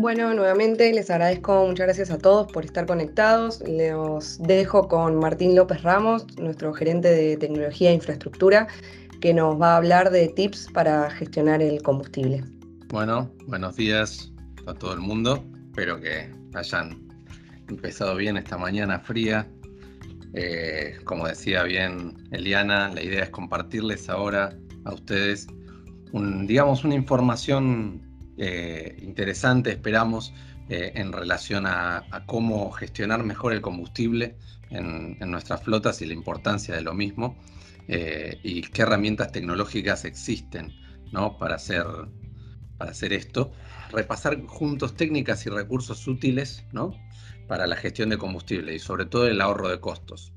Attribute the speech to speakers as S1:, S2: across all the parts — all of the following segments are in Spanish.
S1: Bueno, nuevamente les agradezco, muchas gracias a todos por estar conectados. Los dejo con Martín López Ramos, nuestro gerente de tecnología e infraestructura, que nos va a hablar de tips para gestionar el combustible.
S2: Bueno, buenos días a todo el mundo. Espero que hayan empezado bien esta mañana fría. Eh, como decía bien Eliana, la idea es compartirles ahora a ustedes, digamos, una información eh, interesante, esperamos, eh, en relación a, cómo gestionar mejor el combustible en, nuestras flotas y la importancia de lo mismo, eh, y qué herramientas tecnológicas existen ¿no? para, hacer, para hacer esto. Repasar juntos técnicas y recursos útiles ¿no? para la gestión de combustible y sobre todo el ahorro de costos.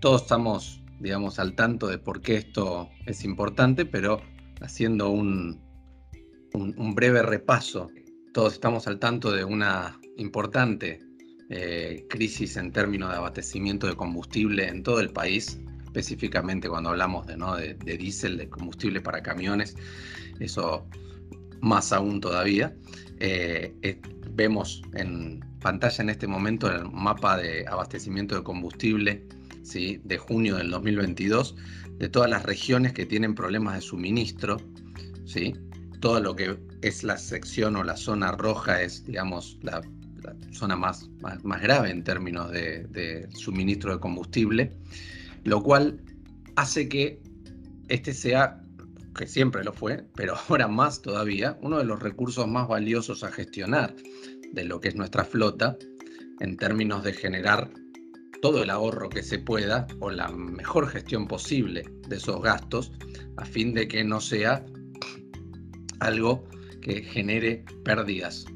S2: Todos estamos, digamos, al tanto de por qué esto es importante, pero haciendo un, un, breve repaso. Todos estamos al tanto de una importante eh, crisis en términos de abastecimiento de combustible en todo el país, específicamente cuando hablamos de, ¿no? de, diésel, de combustible para camiones, eso más aún todavía. Eh, vemos en pantalla en este momento el mapa de abastecimiento de combustible ¿sí? de junio del 2022 de todas las regiones que tienen problemas de suministro. ¿sí? Todo lo que es la sección o la zona roja es, digamos, la, zona más, más, grave en términos de, suministro de combustible, lo cual hace que este sea, que siempre lo fue, pero ahora más todavía, uno de los recursos más valiosos a gestionar de lo que es nuestra flota en términos de generar todo el ahorro que se pueda o la mejor gestión posible de esos gastos a fin de que no sea algo que genere pérdidas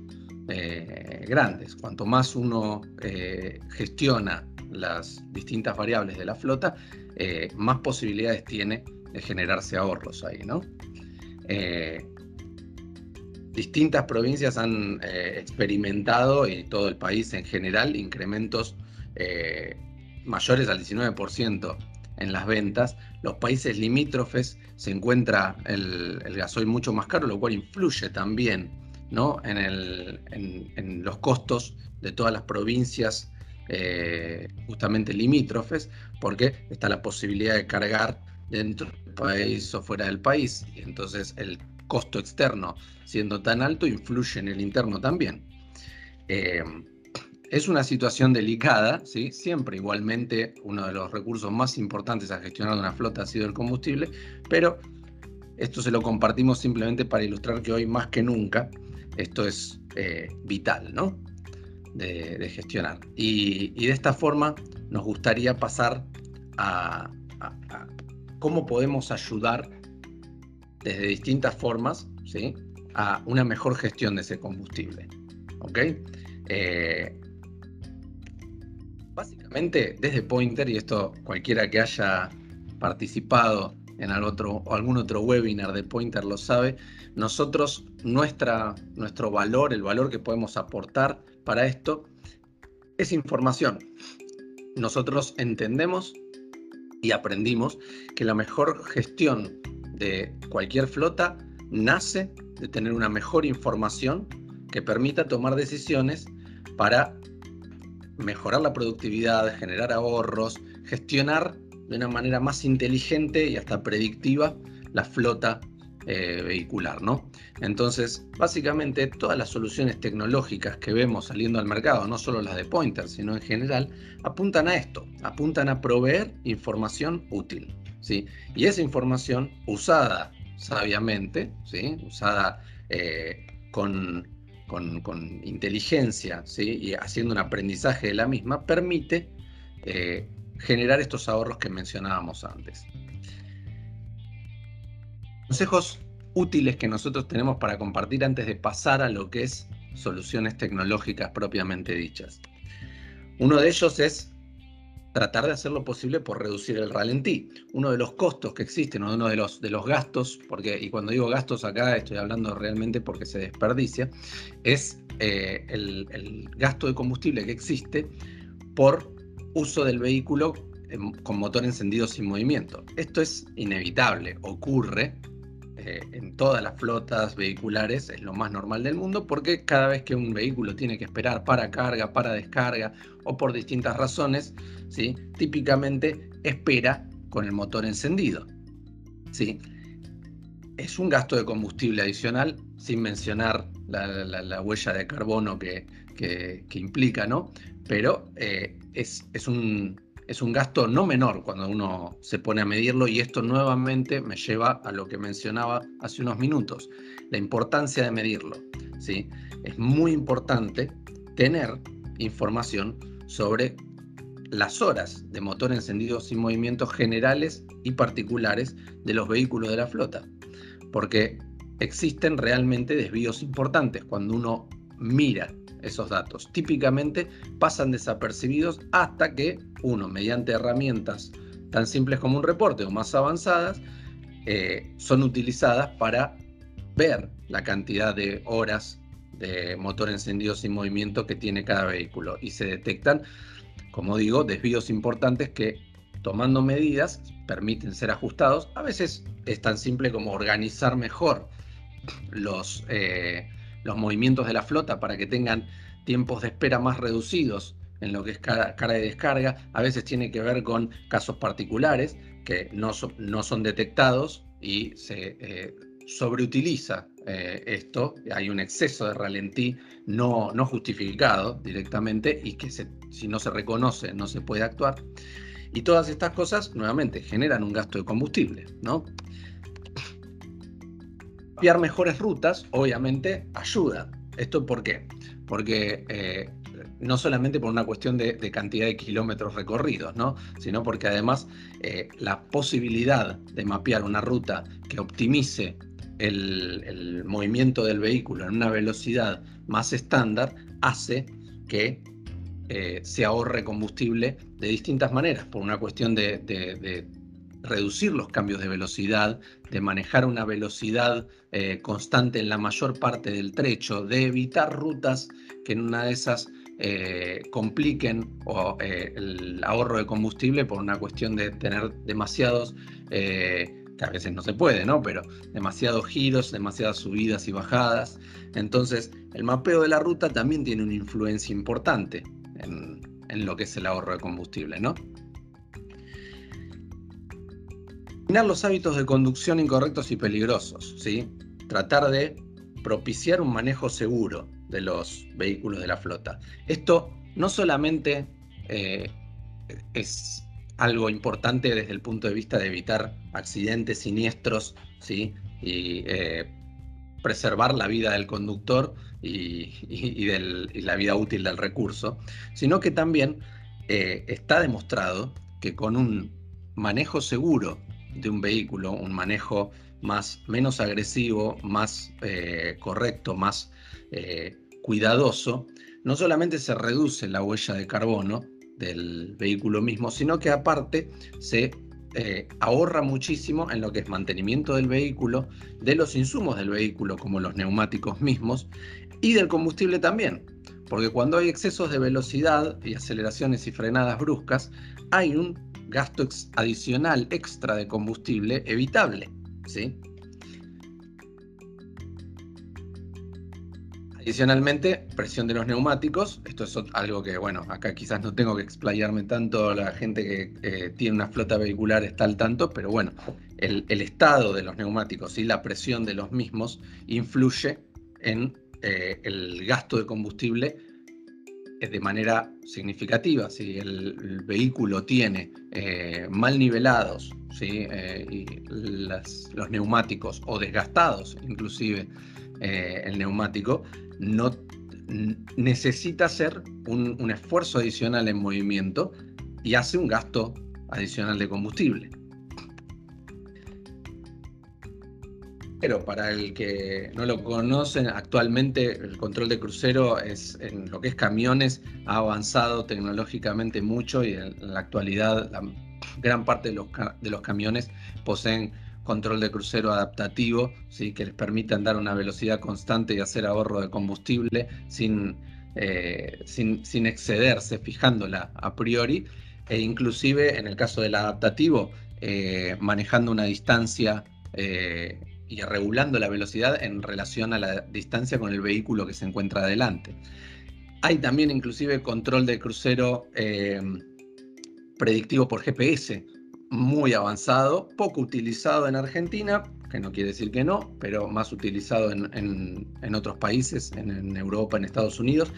S2: eh, grandes. Cuanto más uno eh, gestiona las distintas variables de la flota, eh, más posibilidades tiene de generarse ahorros ahí, ¿no? distintas provincias han experimentado, y todo el país en general, incrementos mayores al 19% en las ventas. Los países limítrofes se encuentra el, gasoil mucho más caro, lo cual influye también ¿no? en, los costos de todas las provincias eh, justamente limítrofes, porque está la posibilidad de cargar dentro del país o fuera del país. Y entonces el costo externo, siendo tan alto, influye en el interno también. Eh, es una situación delicada, ¿sí? siempre igualmente uno de los recursos más importantes a gestionar una flota ha sido el combustible, pero esto se lo compartimos simplemente para ilustrar que hoy más que nunca esto es eh, vital ¿no? de, gestionar. Y, de esta forma nos gustaría pasar a, cómo podemos ayudar desde distintas formas ¿sí? a una mejor gestión de ese combustible. ¿ok? Eh, Básicamente, desde Pointer, y esto cualquiera que haya participado en otro, algún otro webinar de Pointer lo sabe, nosotros, nuestra, nuestro valor, el valor que podemos aportar para esto, es información. Nosotros entendemos y aprendimos que la mejor gestión de cualquier flota nace de tener una mejor información que permita tomar decisiones para mejorar la productividad, generar ahorros, gestionar de una manera más inteligente y hasta predictiva la flota eh, vehicular, ¿no? Entonces, básicamente todas las soluciones tecnológicas que vemos saliendo al mercado, no solo las de Pointer, sino en general, apuntan a esto, apuntan a proveer información útil, ¿sí? Y esa información usada sabiamente, ¿sí? Usada eh, con con, inteligencia y haciendo un aprendizaje de la misma, permite eh, generar estos ahorros que mencionábamos antes. Consejos útiles que nosotros tenemos para compartir antes de pasar a lo que es soluciones tecnológicas propiamente dichas. Uno de ellos es tratar de hacer lo posible por reducir el ralentí. Uno de los costos que existen, uno de los, de los gastos, porque, y cuando digo gastos acá estoy hablando realmente porque se desperdicia, es eh, el, gasto de combustible que existe por uso del vehículo con motor encendido sin movimiento. Esto es inevitable, ocurre, eh, en todas las flotas vehiculares es lo más normal del mundo porque cada vez que un vehículo tiene que esperar para carga, para descarga o por distintas razones, ¿sí? típicamente espera con el motor encendido. ¿sí? Es un gasto de combustible adicional, sin mencionar la, huella de carbono que, implica, ¿no? Pero eh, es, es, un, es un gasto no menor cuando uno se pone a medirlo y esto nuevamente me lleva a lo que mencionaba hace unos minutos, la importancia de medirlo. ¿sí? Es muy importante tener información sobre las horas de motor encendido sin movimientos generales y particulares de los vehículos de la flota, porque existen realmente desvíos importantes cuando uno mira esos datos. Típicamente pasan desapercibidos hasta que uno, mediante herramientas tan simples como un reporte o más avanzadas, eh, son utilizadas para ver la cantidad de horas de motor encendido sin movimiento que tiene cada vehículo y se detectan, como digo, desvíos importantes que tomando medidas permiten ser ajustados. A veces es tan simple como organizar mejor los, eh, los movimientos de la flota para que tengan tiempos de espera más reducidos en lo que es carga de descarga. A veces tiene que ver con casos particulares que no, no son detectados y se eh, sobreutiliza eh, esto. Hay un exceso de ralentí no, no justificado directamente y que si no se reconoce no se puede actuar. Y todas estas cosas, nuevamente, generan un gasto de combustible, ¿no? Mapear mejores rutas, obviamente, ayuda. ¿Esto por qué? Porque eh, no solamente por una cuestión de, cantidad de kilómetros recorridos, ¿no? sino porque además eh, la posibilidad de mapear una ruta que optimice el, movimiento del vehículo en una velocidad más estándar hace que eh, se ahorre combustible de distintas maneras, por una cuestión de reducir los cambios de velocidad, de manejar una velocidad eh, constante en la mayor parte del trecho, de evitar rutas que en una de esas eh, compliquen o, eh, el ahorro de combustible por una cuestión de tener demasiados, que a veces no se puede, ¿no? Pero demasiados giros, demasiadas subidas y bajadas. Entonces, el mapeo de la ruta también tiene una influencia importante en, en lo que es el ahorro de combustible, ¿no? Los hábitos de conducción incorrectos y peligrosos, ¿sí? Tratar de propiciar un manejo seguro de los vehículos de la flota. Esto no solamente eh, es algo importante desde el punto de vista de evitar accidentes siniestros, ¿sí? Y eh, preservar la vida del conductor y, la vida útil del recurso, sino que también eh, está demostrado que con un manejo seguro de un vehículo, un manejo más, menos agresivo, más eh, correcto, más eh, cuidadoso, no solamente se reduce la huella de carbono del vehículo mismo, sino que aparte se eh, ahorra muchísimo en lo que es mantenimiento del vehículo, de los insumos del vehículo como los neumáticos mismos y del combustible también. Porque cuando hay excesos de velocidad y aceleraciones y frenadas bruscas, hay un gasto adicional extra de combustible evitable. ¿sí? Adicionalmente, presión de los neumáticos. Esto es algo que, bueno, acá quizás no tengo que explayarme tanto. La gente que eh, tiene una flota vehicular está al tanto, pero bueno, el, estado de los neumáticos y la presión de los mismos influye en eh, el gasto de combustible de manera significativa. Si el, vehículo tiene eh, mal nivelados eh, y los neumáticos o desgastados inclusive eh, el neumático, no necesita hacer un esfuerzo adicional en movimiento y hace un gasto adicional de combustible. Pero para el que no lo conocen, actualmente el control de crucero es en lo que es camiones ha avanzado tecnológicamente mucho y en la actualidad la gran parte de los, de los camiones poseen control de crucero adaptativo, ¿sí? que les permite andar a una velocidad constante y hacer ahorro de combustible sin, eh, sin, excederse, fijándola a priori, e inclusive en el caso del adaptativo, eh, manejando una distancia eh, y regulando la velocidad en relación a la distancia con el vehículo que se encuentra adelante. Hay también inclusive control de crucero eh, predictivo por GPS, muy avanzado, poco utilizado en Argentina, que no quiere decir que no, pero más utilizado en, otros países, en, Europa, en Estados Unidos,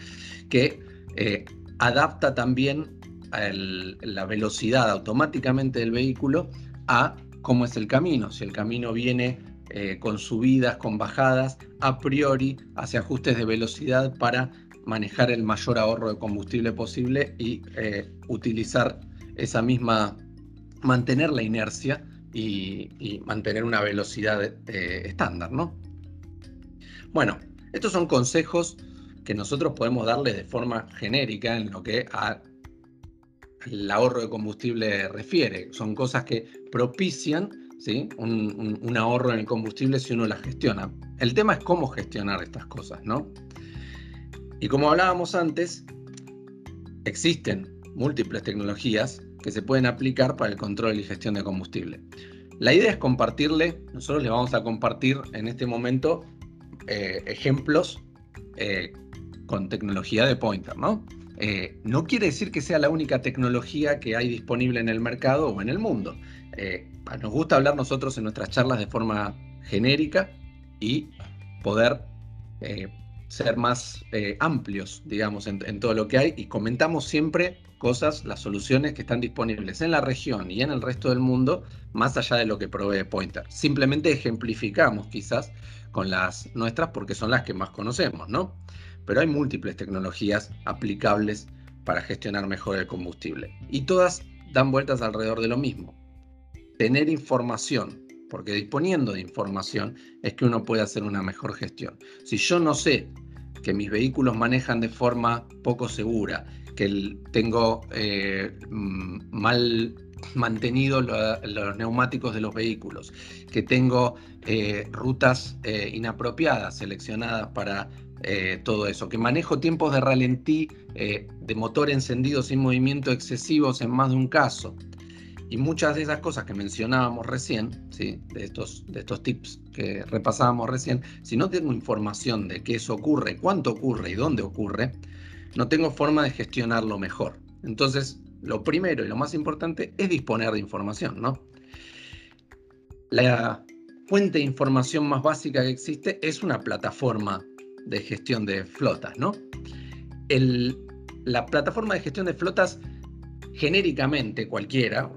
S2: que eh, adapta también la velocidad automáticamente del vehículo a cómo es el camino. Si el camino viene eh, con subidas, con bajadas, a priori hace ajustes de velocidad para manejar el mayor ahorro de combustible posible y eh, utilizar esa misma, mantener la inercia y, mantener una velocidad eh, estándar, ¿no? Bueno, estos son consejos que nosotros podemos darle de forma genérica en lo que a el ahorro de combustible refiere. Son cosas que propician Un, ahorro en el combustible si uno las gestiona. El tema es cómo gestionar estas cosas, ¿no? Y como hablábamos antes, existen múltiples tecnologías que se pueden aplicar para el control y gestión de combustible. La idea es compartirle, nosotros le vamos a compartir en este momento eh, ejemplos eh, con tecnología de Pointer, ¿no? Eh, no quiere decir que sea la única tecnología que hay disponible en el mercado o en el mundo. Nos gusta hablar nosotros en nuestras charlas de forma genérica y poder eh, ser más amplios, digamos, en, en, todo lo que hay y comentamos siempre cosas, las soluciones que están disponibles en la región y en el resto del mundo, más allá de lo que provee Pointer. Simplemente ejemplificamos quizás con las nuestras porque son las que más conocemos, ¿no? pero hay múltiples tecnologías aplicables para gestionar mejor el combustible. Y todas dan vueltas alrededor de lo mismo. Tener información, porque disponiendo de información es que uno puede hacer una mejor gestión. Si yo no sé que mis vehículos manejan de forma poco segura, que tengo eh, mm, mal mantenidos los neumáticos de los vehículos, que tengo eh, rutas eh, inapropiadas seleccionadas para todo eso, que manejo tiempos de ralentí de motor encendido sin movimiento excesivos en más de un caso. Y muchas de esas cosas que mencionábamos recién, ¿sí? de, estos, de estos tips que repasábamos recién, si no tengo información de qué eso ocurre, cuánto ocurre y dónde ocurre, no tengo forma de gestionarlo mejor. Entonces, lo primero y lo más importante es disponer de información, ¿no? La fuente de información más básica que existe es una plataforma de gestión de flotas, ¿no? la plataforma de gestión de flotas, genéricamente cualquiera,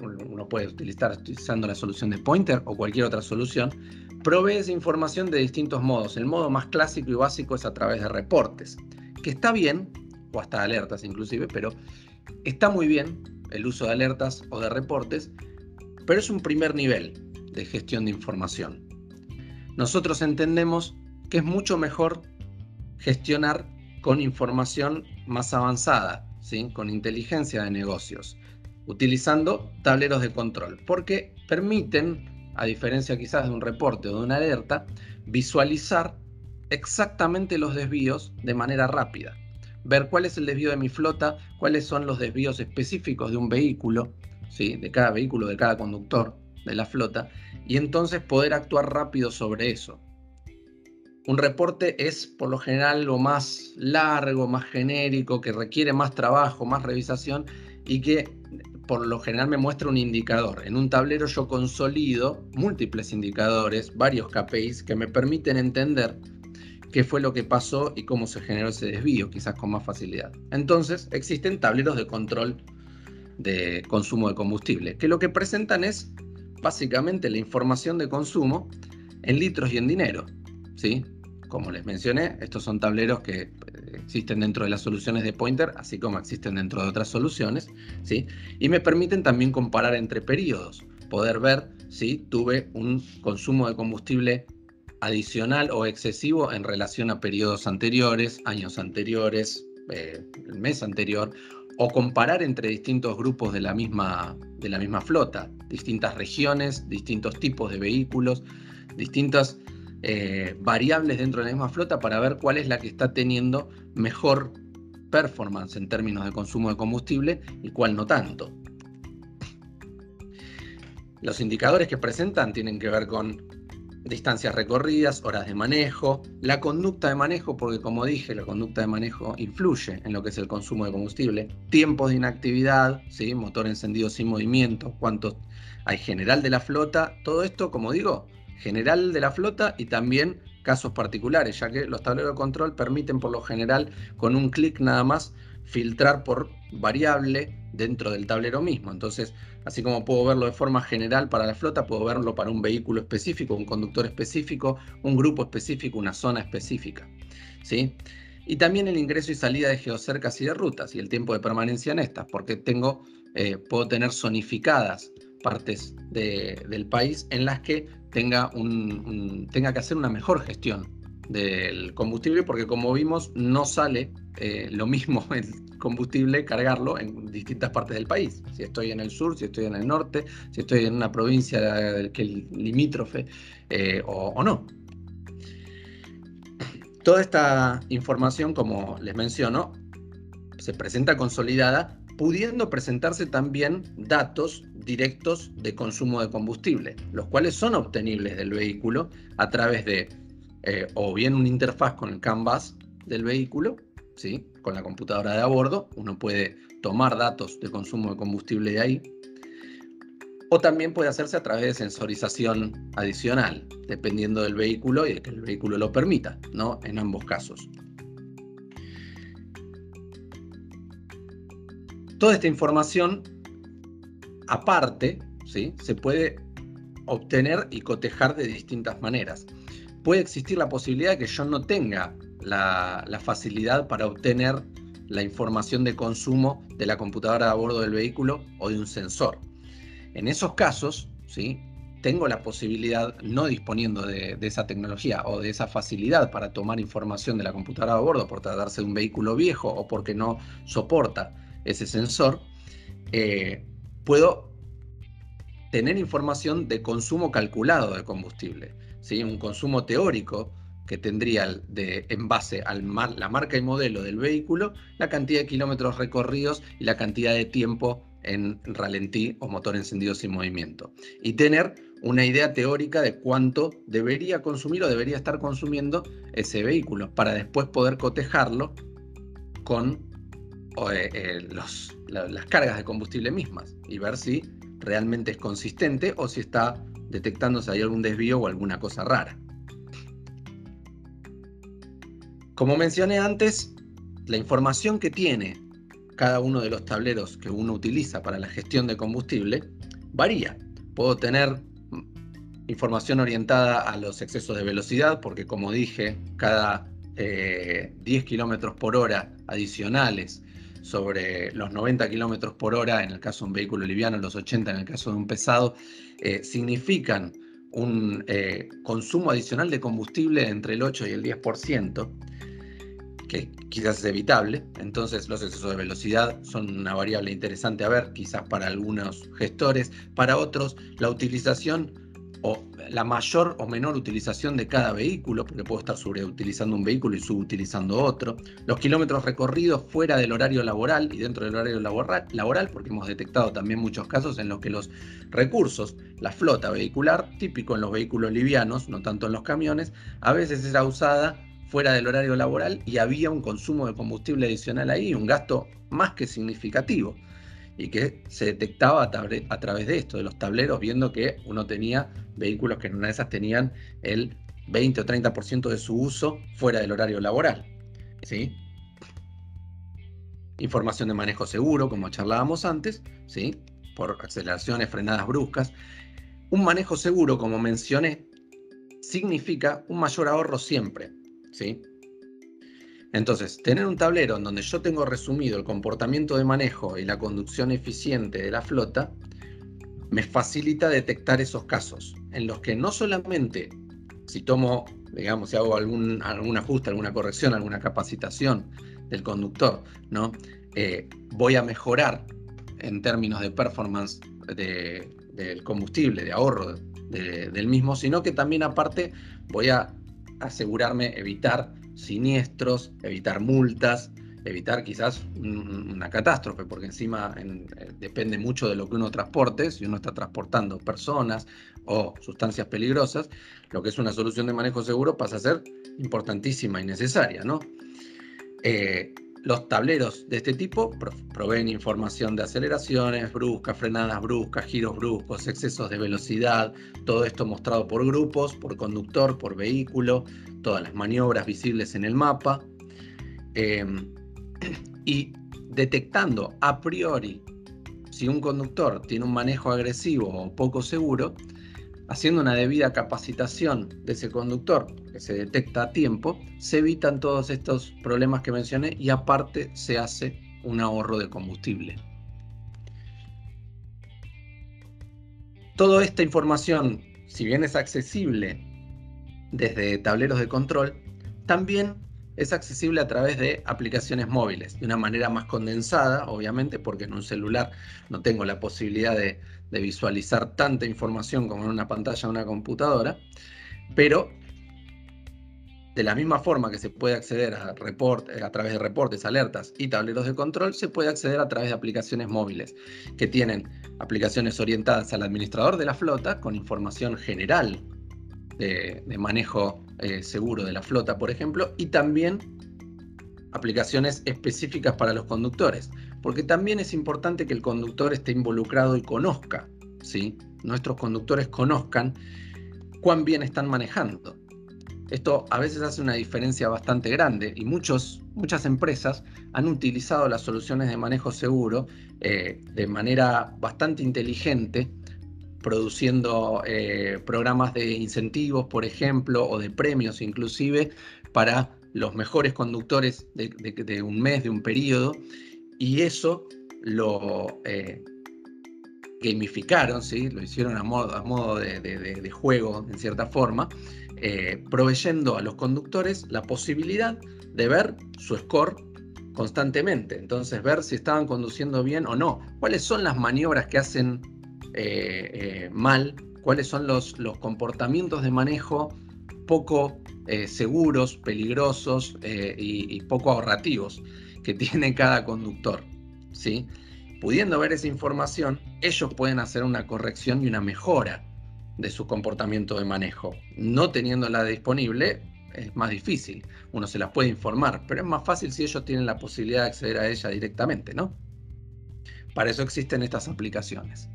S2: puede utilizar utilizando la solución de Pointer o cualquier otra solución, provee esa información de distintos modos. El modo más clásico y básico es a través de reportes, que está bien, o hasta alertas inclusive, pero Está muy bien el uso de alertas o de reportes, pero es un primer nivel de gestión de información. Nosotros entendemos que es mucho mejor gestionar con información más avanzada, ¿sí? con inteligencia de negocios, utilizando tableros de control, porque permiten, a diferencia quizás de un reporte o de una alerta, visualizar exactamente los desvíos de manera rápida ver cuál es el desvío de mi flota, cuáles son los desvíos específicos de un vehículo, ¿sí? de cada vehículo, de cada conductor de la flota, y entonces poder actuar rápido sobre eso. Un reporte es por lo general lo más largo, más genérico, que requiere más trabajo, más revisación y que por lo general me muestra un indicador. En un tablero yo consolido múltiples indicadores, varios KPIs que me permiten entender qué fue lo que pasó y cómo se generó ese desvío, quizás con más facilidad. Entonces, existen tableros de control de consumo de combustible, que lo que presentan es básicamente la información de consumo en litros y en dinero. ¿sí? Como les mencioné, estos son tableros que eh, existen dentro de las soluciones de Pointer, así como existen dentro de otras soluciones, ¿sí? y me permiten también comparar entre periodos, poder ver si tuve un consumo de combustible adicional o excesivo en relación a periodos anteriores, años anteriores, eh, el mes anterior, o comparar entre distintos grupos de la, misma, de la misma flota, distintas regiones, distintos tipos de vehículos, distintas eh, variables dentro de la misma flota para ver cuál es la que está teniendo mejor performance en términos de consumo de combustible y cuál no tanto. Los indicadores que presentan tienen que ver con distancias recorridas, horas de manejo, la conducta de manejo, porque como dije, la conducta de manejo influye en lo que es el consumo de combustible, tiempos de inactividad, ¿sí? motor encendido sin movimiento, cuánto hay general de la flota, todo esto, como digo, general de la flota y también casos particulares, ya que los tableros de control permiten por lo general con un clic nada más filtrar por variable dentro del tablero mismo. Entonces, así como puedo verlo de forma general para la flota, puedo verlo para un vehículo específico, un conductor específico, un grupo específico, una zona específica. ¿sí? Y también el ingreso y salida de geocercas y de rutas y el tiempo de permanencia en estas, porque tengo, eh, puedo tener zonificadas partes del país en las que tenga, un, tenga que hacer una mejor gestión del combustible, porque como vimos, no sale eh, lo mismo el combustible cargarlo en distintas partes del país. Si estoy en el sur, si estoy en el norte, si estoy en una provincia que limítrofe eh, o, no. Toda esta información, como les menciono, se presenta consolidada, pudiendo presentarse también datos directos de consumo de combustible, los cuales son obtenibles del vehículo a través de eh, o bien una interfaz con el canvas del vehículo, ¿sí? con la computadora de a bordo, uno puede tomar datos de consumo de combustible de ahí, o también puede hacerse a través de sensorización adicional, dependiendo del vehículo y de que el vehículo lo permita, ¿no? En ambos casos. Toda esta información, aparte, ¿sí? se puede obtener y cotejar de distintas maneras puede existir la posibilidad de que yo no tenga la, facilidad para obtener la información de consumo de la computadora a bordo del vehículo o de un sensor. En esos casos, ¿sí? tengo la posibilidad, no disponiendo de, esa tecnología o de esa facilidad para tomar información de la computadora a bordo por tratarse de un vehículo viejo o porque no soporta ese sensor, eh, puedo tener información de consumo calculado de combustible un consumo teórico que tendría de, en base a la marca y modelo del vehículo, la cantidad de kilómetros recorridos y la cantidad de tiempo en ralentí o motor encendido sin movimiento. Y tener una idea teórica de cuánto debería consumir o debería estar consumiendo ese vehículo para después poder cotejarlo con eh, eh, las cargas de combustible mismas y ver si realmente es consistente o si está detectando si hay algún desvío o alguna cosa rara. Como mencioné antes, la información que tiene cada uno de los tableros que uno utiliza para la gestión de combustible varía. Puedo tener información orientada a los excesos de velocidad, porque como dije, cada 10 eh, kilómetros por hora adicionales sobre los 90 kilómetros por hora en el caso de un vehículo liviano, los 80 en el caso de un pesado, eh, significan un eh, consumo adicional de combustible entre el 8 y el 10%, que quizás es evitable. Entonces los excesos de velocidad son una variable interesante a ver, quizás para algunos gestores, para otros la utilización o la mayor o menor utilización de cada vehículo, porque puedo estar sobreutilizando un vehículo y subutilizando otro, los kilómetros recorridos fuera del horario laboral y dentro del horario laboral, porque hemos detectado también muchos casos en los que los recursos, la flota vehicular, típico en los vehículos livianos, no tanto en los camiones, a veces era usada fuera del horario laboral y había un consumo de combustible adicional ahí, un gasto más que significativo y que se detectaba a, través de esto, de los tableros, viendo que uno tenía vehículos que en una de esas tenían el 20 o 30% de su uso fuera del horario laboral. ¿sí? Información de manejo seguro, como charlábamos antes, ¿sí? por aceleraciones, frenadas bruscas. Un manejo seguro, como mencioné, significa un mayor ahorro siempre. ¿sí? Entonces, tener un tablero en donde yo tengo resumido el comportamiento de manejo y la conducción eficiente de la flota, me facilita detectar esos casos en los que no solamente si tomo, digamos, si hago algún, algún ajuste, alguna corrección, alguna capacitación del conductor, ¿no? Eh, voy a mejorar en términos de performance del combustible, de ahorro del mismo, sino que también aparte voy a asegurarme evitar siniestros, evitar multas evitar quizás una catástrofe, porque encima eh, depende mucho de lo que uno transporte, si uno está transportando personas o sustancias peligrosas, lo que es una solución de manejo seguro pasa a ser importantísima y necesaria, ¿no? Eh, los tableros de este tipo proveen información de aceleraciones bruscas, frenadas bruscas, giros bruscos, excesos de velocidad, todo esto mostrado por grupos, por conductor, por vehículo, todas las maniobras visibles en el mapa. Em, y detectando a priori si un conductor tiene un manejo agresivo o poco seguro, haciendo una debida capacitación de ese conductor, se detecta a tiempo, se evitan todos estos problemas que mencioné y aparte se hace un ahorro de combustible. Toda esta información, si bien es accesible desde tableros de control, también es accesible a través de aplicaciones móviles, de una manera más condensada, obviamente, porque en un celular no tengo la posibilidad de, visualizar tanta información como en una pantalla de una computadora, pero de la misma forma que se puede acceder a, eh, a través de reportes, alertas y tableros de control, se puede acceder a través de aplicaciones móviles, que tienen aplicaciones orientadas al administrador de la flota con información general de, manejo eh, seguro de la flota, por ejemplo, y también aplicaciones específicas para los conductores, porque también es importante que el conductor esté involucrado y conozca, ¿sí? Nuestros conductores conozcan cuán bien están manejando. Esto a veces hace una diferencia bastante grande y muchos, muchas empresas han utilizado las soluciones de manejo seguro eh, de manera bastante inteligente produciendo eh, programas de incentivos, por ejemplo, o de premios inclusive, para los mejores conductores de, un mes, de un periodo, y eso lo eh, gamificaron, ¿sí? lo hicieron a modo, a modo de, juego, en cierta forma, eh, proveyendo a los conductores la posibilidad de ver su score constantemente, entonces ver si estaban conduciendo bien o no, cuáles son las maniobras que hacen eh, eh, mal, cuáles son los, comportamientos de manejo poco seguros, peligrosos y, poco ahorrativos que tiene cada conductor. ¿sí? Pudiendo ver esa información, ellos pueden hacer una corrección y una mejora de su comportamiento de manejo. No teniéndola disponible, es más difícil. Uno se las puede informar, pero es más fácil si ellos tienen la posibilidad de acceder a ella directamente, ¿no? Para eso existen estas aplicaciones.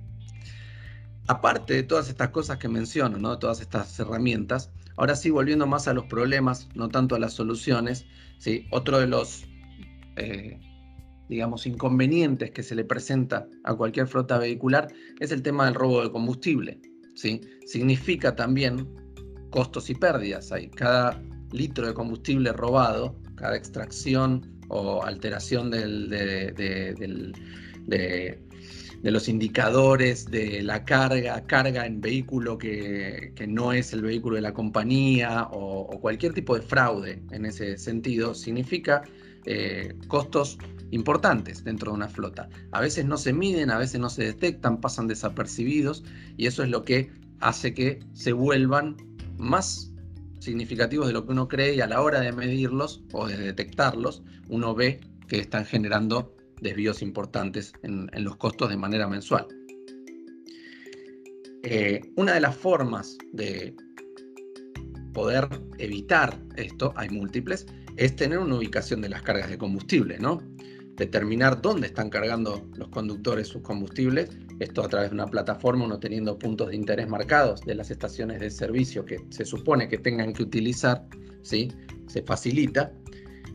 S2: Aparte de todas estas cosas que menciono, ¿no? todas estas herramientas, ahora sí volviendo más a los problemas, no tanto a las soluciones, ¿sí? otro de los, eh, digamos, inconvenientes que se le presenta a cualquier flota vehicular es el tema del robo de combustible. Significa también costos y pérdidas. Hay cada litro de combustible robado, cada extracción o alteración de los indicadores de la carga, carga en vehículo que, no es el vehículo de la compañía o, cualquier tipo de fraude en ese sentido, significa eh, costos importantes dentro de una flota. A veces no se miden, a veces no se detectan, pasan desapercibidos y eso es lo que hace que se vuelvan más significativos de lo que uno cree y a la hora de medirlos o de detectarlos, uno ve que están generando desvíos importantes en, los costos de manera mensual. Eh, una de las formas de poder evitar esto, hay múltiples, es tener una ubicación de las cargas de combustible, ¿no? Determinar dónde están cargando los conductores sus combustibles, esto a través de una plataforma, uno teniendo puntos de interés marcados de las estaciones de servicio que se supone que tengan que utilizar, ¿sí? Se facilita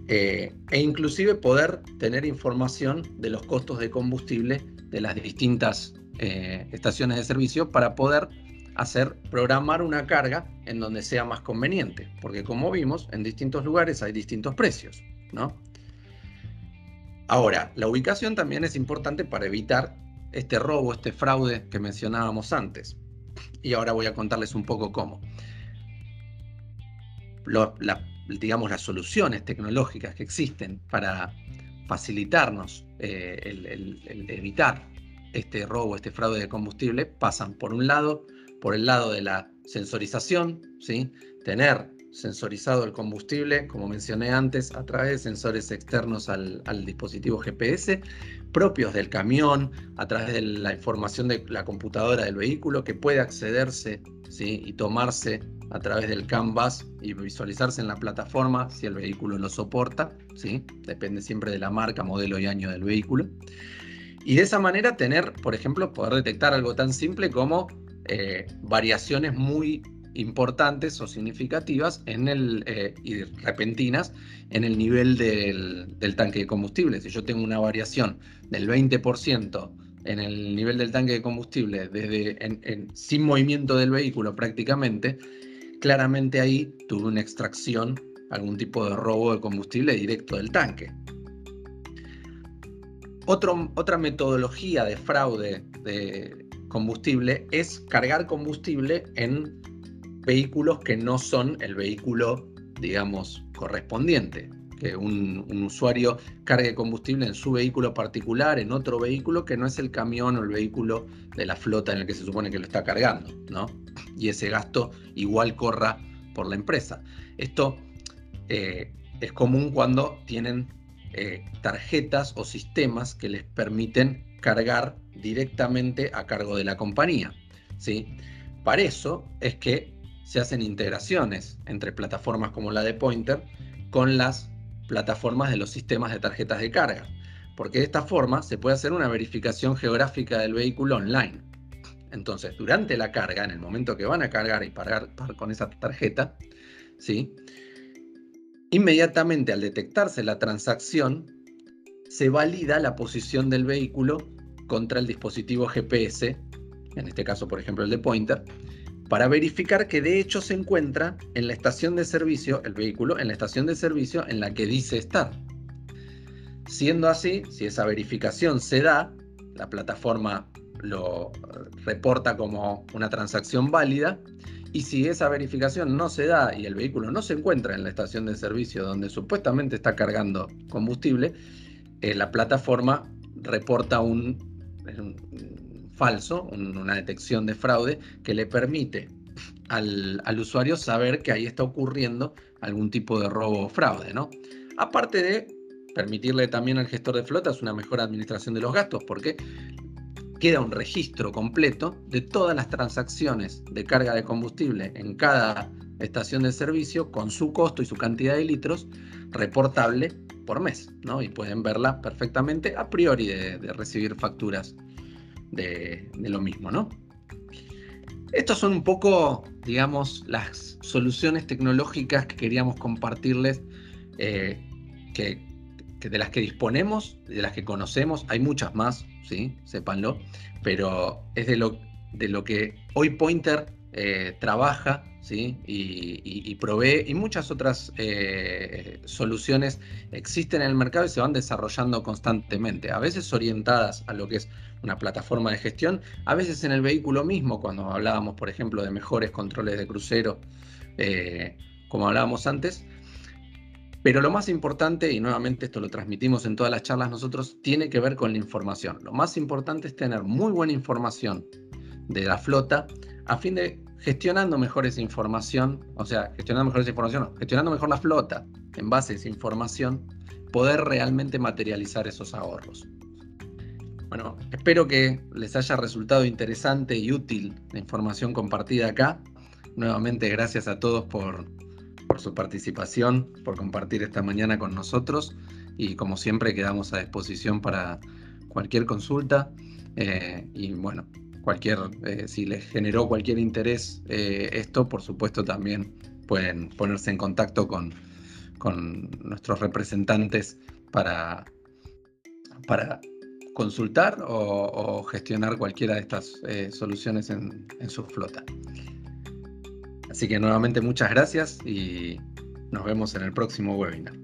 S2: eh, e inclusive poder tener información de los costos de combustible de las distintas eh, estaciones de servicio para poder hacer programar una carga en donde sea más conveniente, porque como vimos, en distintos lugares hay distintos precios, ¿no? Ahora, la ubicación también es importante para evitar este robo, este fraude que mencionábamos antes. Y ahora voy a contarles un poco cómo. la digamos, las soluciones tecnológicas que existen para facilitarnos eh, el, evitar este robo, este fraude de combustible, pasan por un lado, por el lado de la sensorización, ¿sí? tener sensorizado el combustible, como mencioné antes, a través de sensores externos al, dispositivo GPS, propios del camión, a través de la información de la computadora del vehículo, que puede accederse ¿sí? y tomarse a través del canvas y visualizarse en la plataforma si el vehículo lo soporta, ¿sí? depende siempre de la marca, modelo y año del vehículo. Y de esa manera tener, por ejemplo, poder detectar algo tan simple como eh, variaciones muy importantes o significativas en el, eh, y repentinas en el nivel del, tanque de combustible. Si yo tengo una variación del 20% en el nivel del tanque de combustible desde sin movimiento del vehículo prácticamente, claramente ahí tuve una extracción, algún tipo de robo de combustible directo del tanque. otra metodología de fraude de combustible es cargar combustible en vehículos que no son el vehículo, digamos, correspondiente. Que un, usuario cargue combustible en su vehículo particular, en otro vehículo que no es el camión o el vehículo de la flota en el que se supone que lo está cargando, ¿no? Y ese gasto igual corra por la empresa. Esto eh, es común cuando tienen eh, tarjetas o sistemas que les permiten cargar directamente a cargo de la compañía. ¿sí? Para eso es que se hacen integraciones entre plataformas como la de Pointer con las plataformas de los sistemas de tarjetas de carga, porque de esta forma se puede hacer una verificación geográfica del vehículo online. Entonces, durante la carga, en el momento que van a cargar y pagar, con esa tarjeta, ¿sí? inmediatamente al detectarse la transacción, se valida la posición del vehículo contra el dispositivo GPS, en este caso, por ejemplo, el de Pointer, para verificar que de hecho se encuentra en la estación de servicio, el vehículo, en la estación de servicio en la que dice estar. Siendo así, si esa verificación se da, la plataforma lo reporta como una transacción válida y si esa verificación no se da y el vehículo no se encuentra en la estación de servicio donde supuestamente está cargando combustible, eh, la plataforma reporta un falso, una detección de fraude que le permite al, usuario saber que ahí está ocurriendo algún tipo de robo o fraude, ¿no? Aparte de permitirle también al gestor de flotas una mejor administración de los gastos, porque queda un registro completo de todas las transacciones de carga de combustible en cada estación de servicio con su costo y su cantidad de litros reportable por mes, ¿no? Y pueden verla perfectamente a priori de recibir facturas de, lo mismo, ¿no? Estos son un poco, digamos, las soluciones tecnológicas que queríamos compartirles, eh, que, de las que disponemos, de las que conocemos, hay muchas más, ¿sí? Sépanlo, pero es de lo, de lo que hoy Pointer eh, trabaja ¿sí? y, provee y muchas otras eh, soluciones existen en el mercado y se van desarrollando constantemente, a veces orientadas a lo que es una plataforma de gestión, a veces en el vehículo mismo, cuando hablábamos, por ejemplo, de mejores controles de crucero, eh, como hablábamos antes. Pero lo más importante, y nuevamente esto lo transmitimos en todas las charlas nosotros, tiene que ver con la información. Lo más importante es tener muy buena información de la flota a fin de gestionando mejor esa información, o sea, gestionando mejor esa información, gestionando mejor la flota en base a esa información, poder realmente materializar esos ahorros. Bueno, espero que les haya resultado interesante y útil la información compartida acá. Nuevamente, gracias a todos por, por su participación, por compartir esta mañana con nosotros y como siempre quedamos a disposición para cualquier consulta eh, y bueno, cualquier, eh, si les generó cualquier interés eh, esto, por supuesto también pueden ponerse en contacto con, nuestros representantes para, para consultar o, gestionar cualquiera de estas eh, soluciones en su flota. Así que nuevamente muchas gracias y nos vemos en el próximo webinar.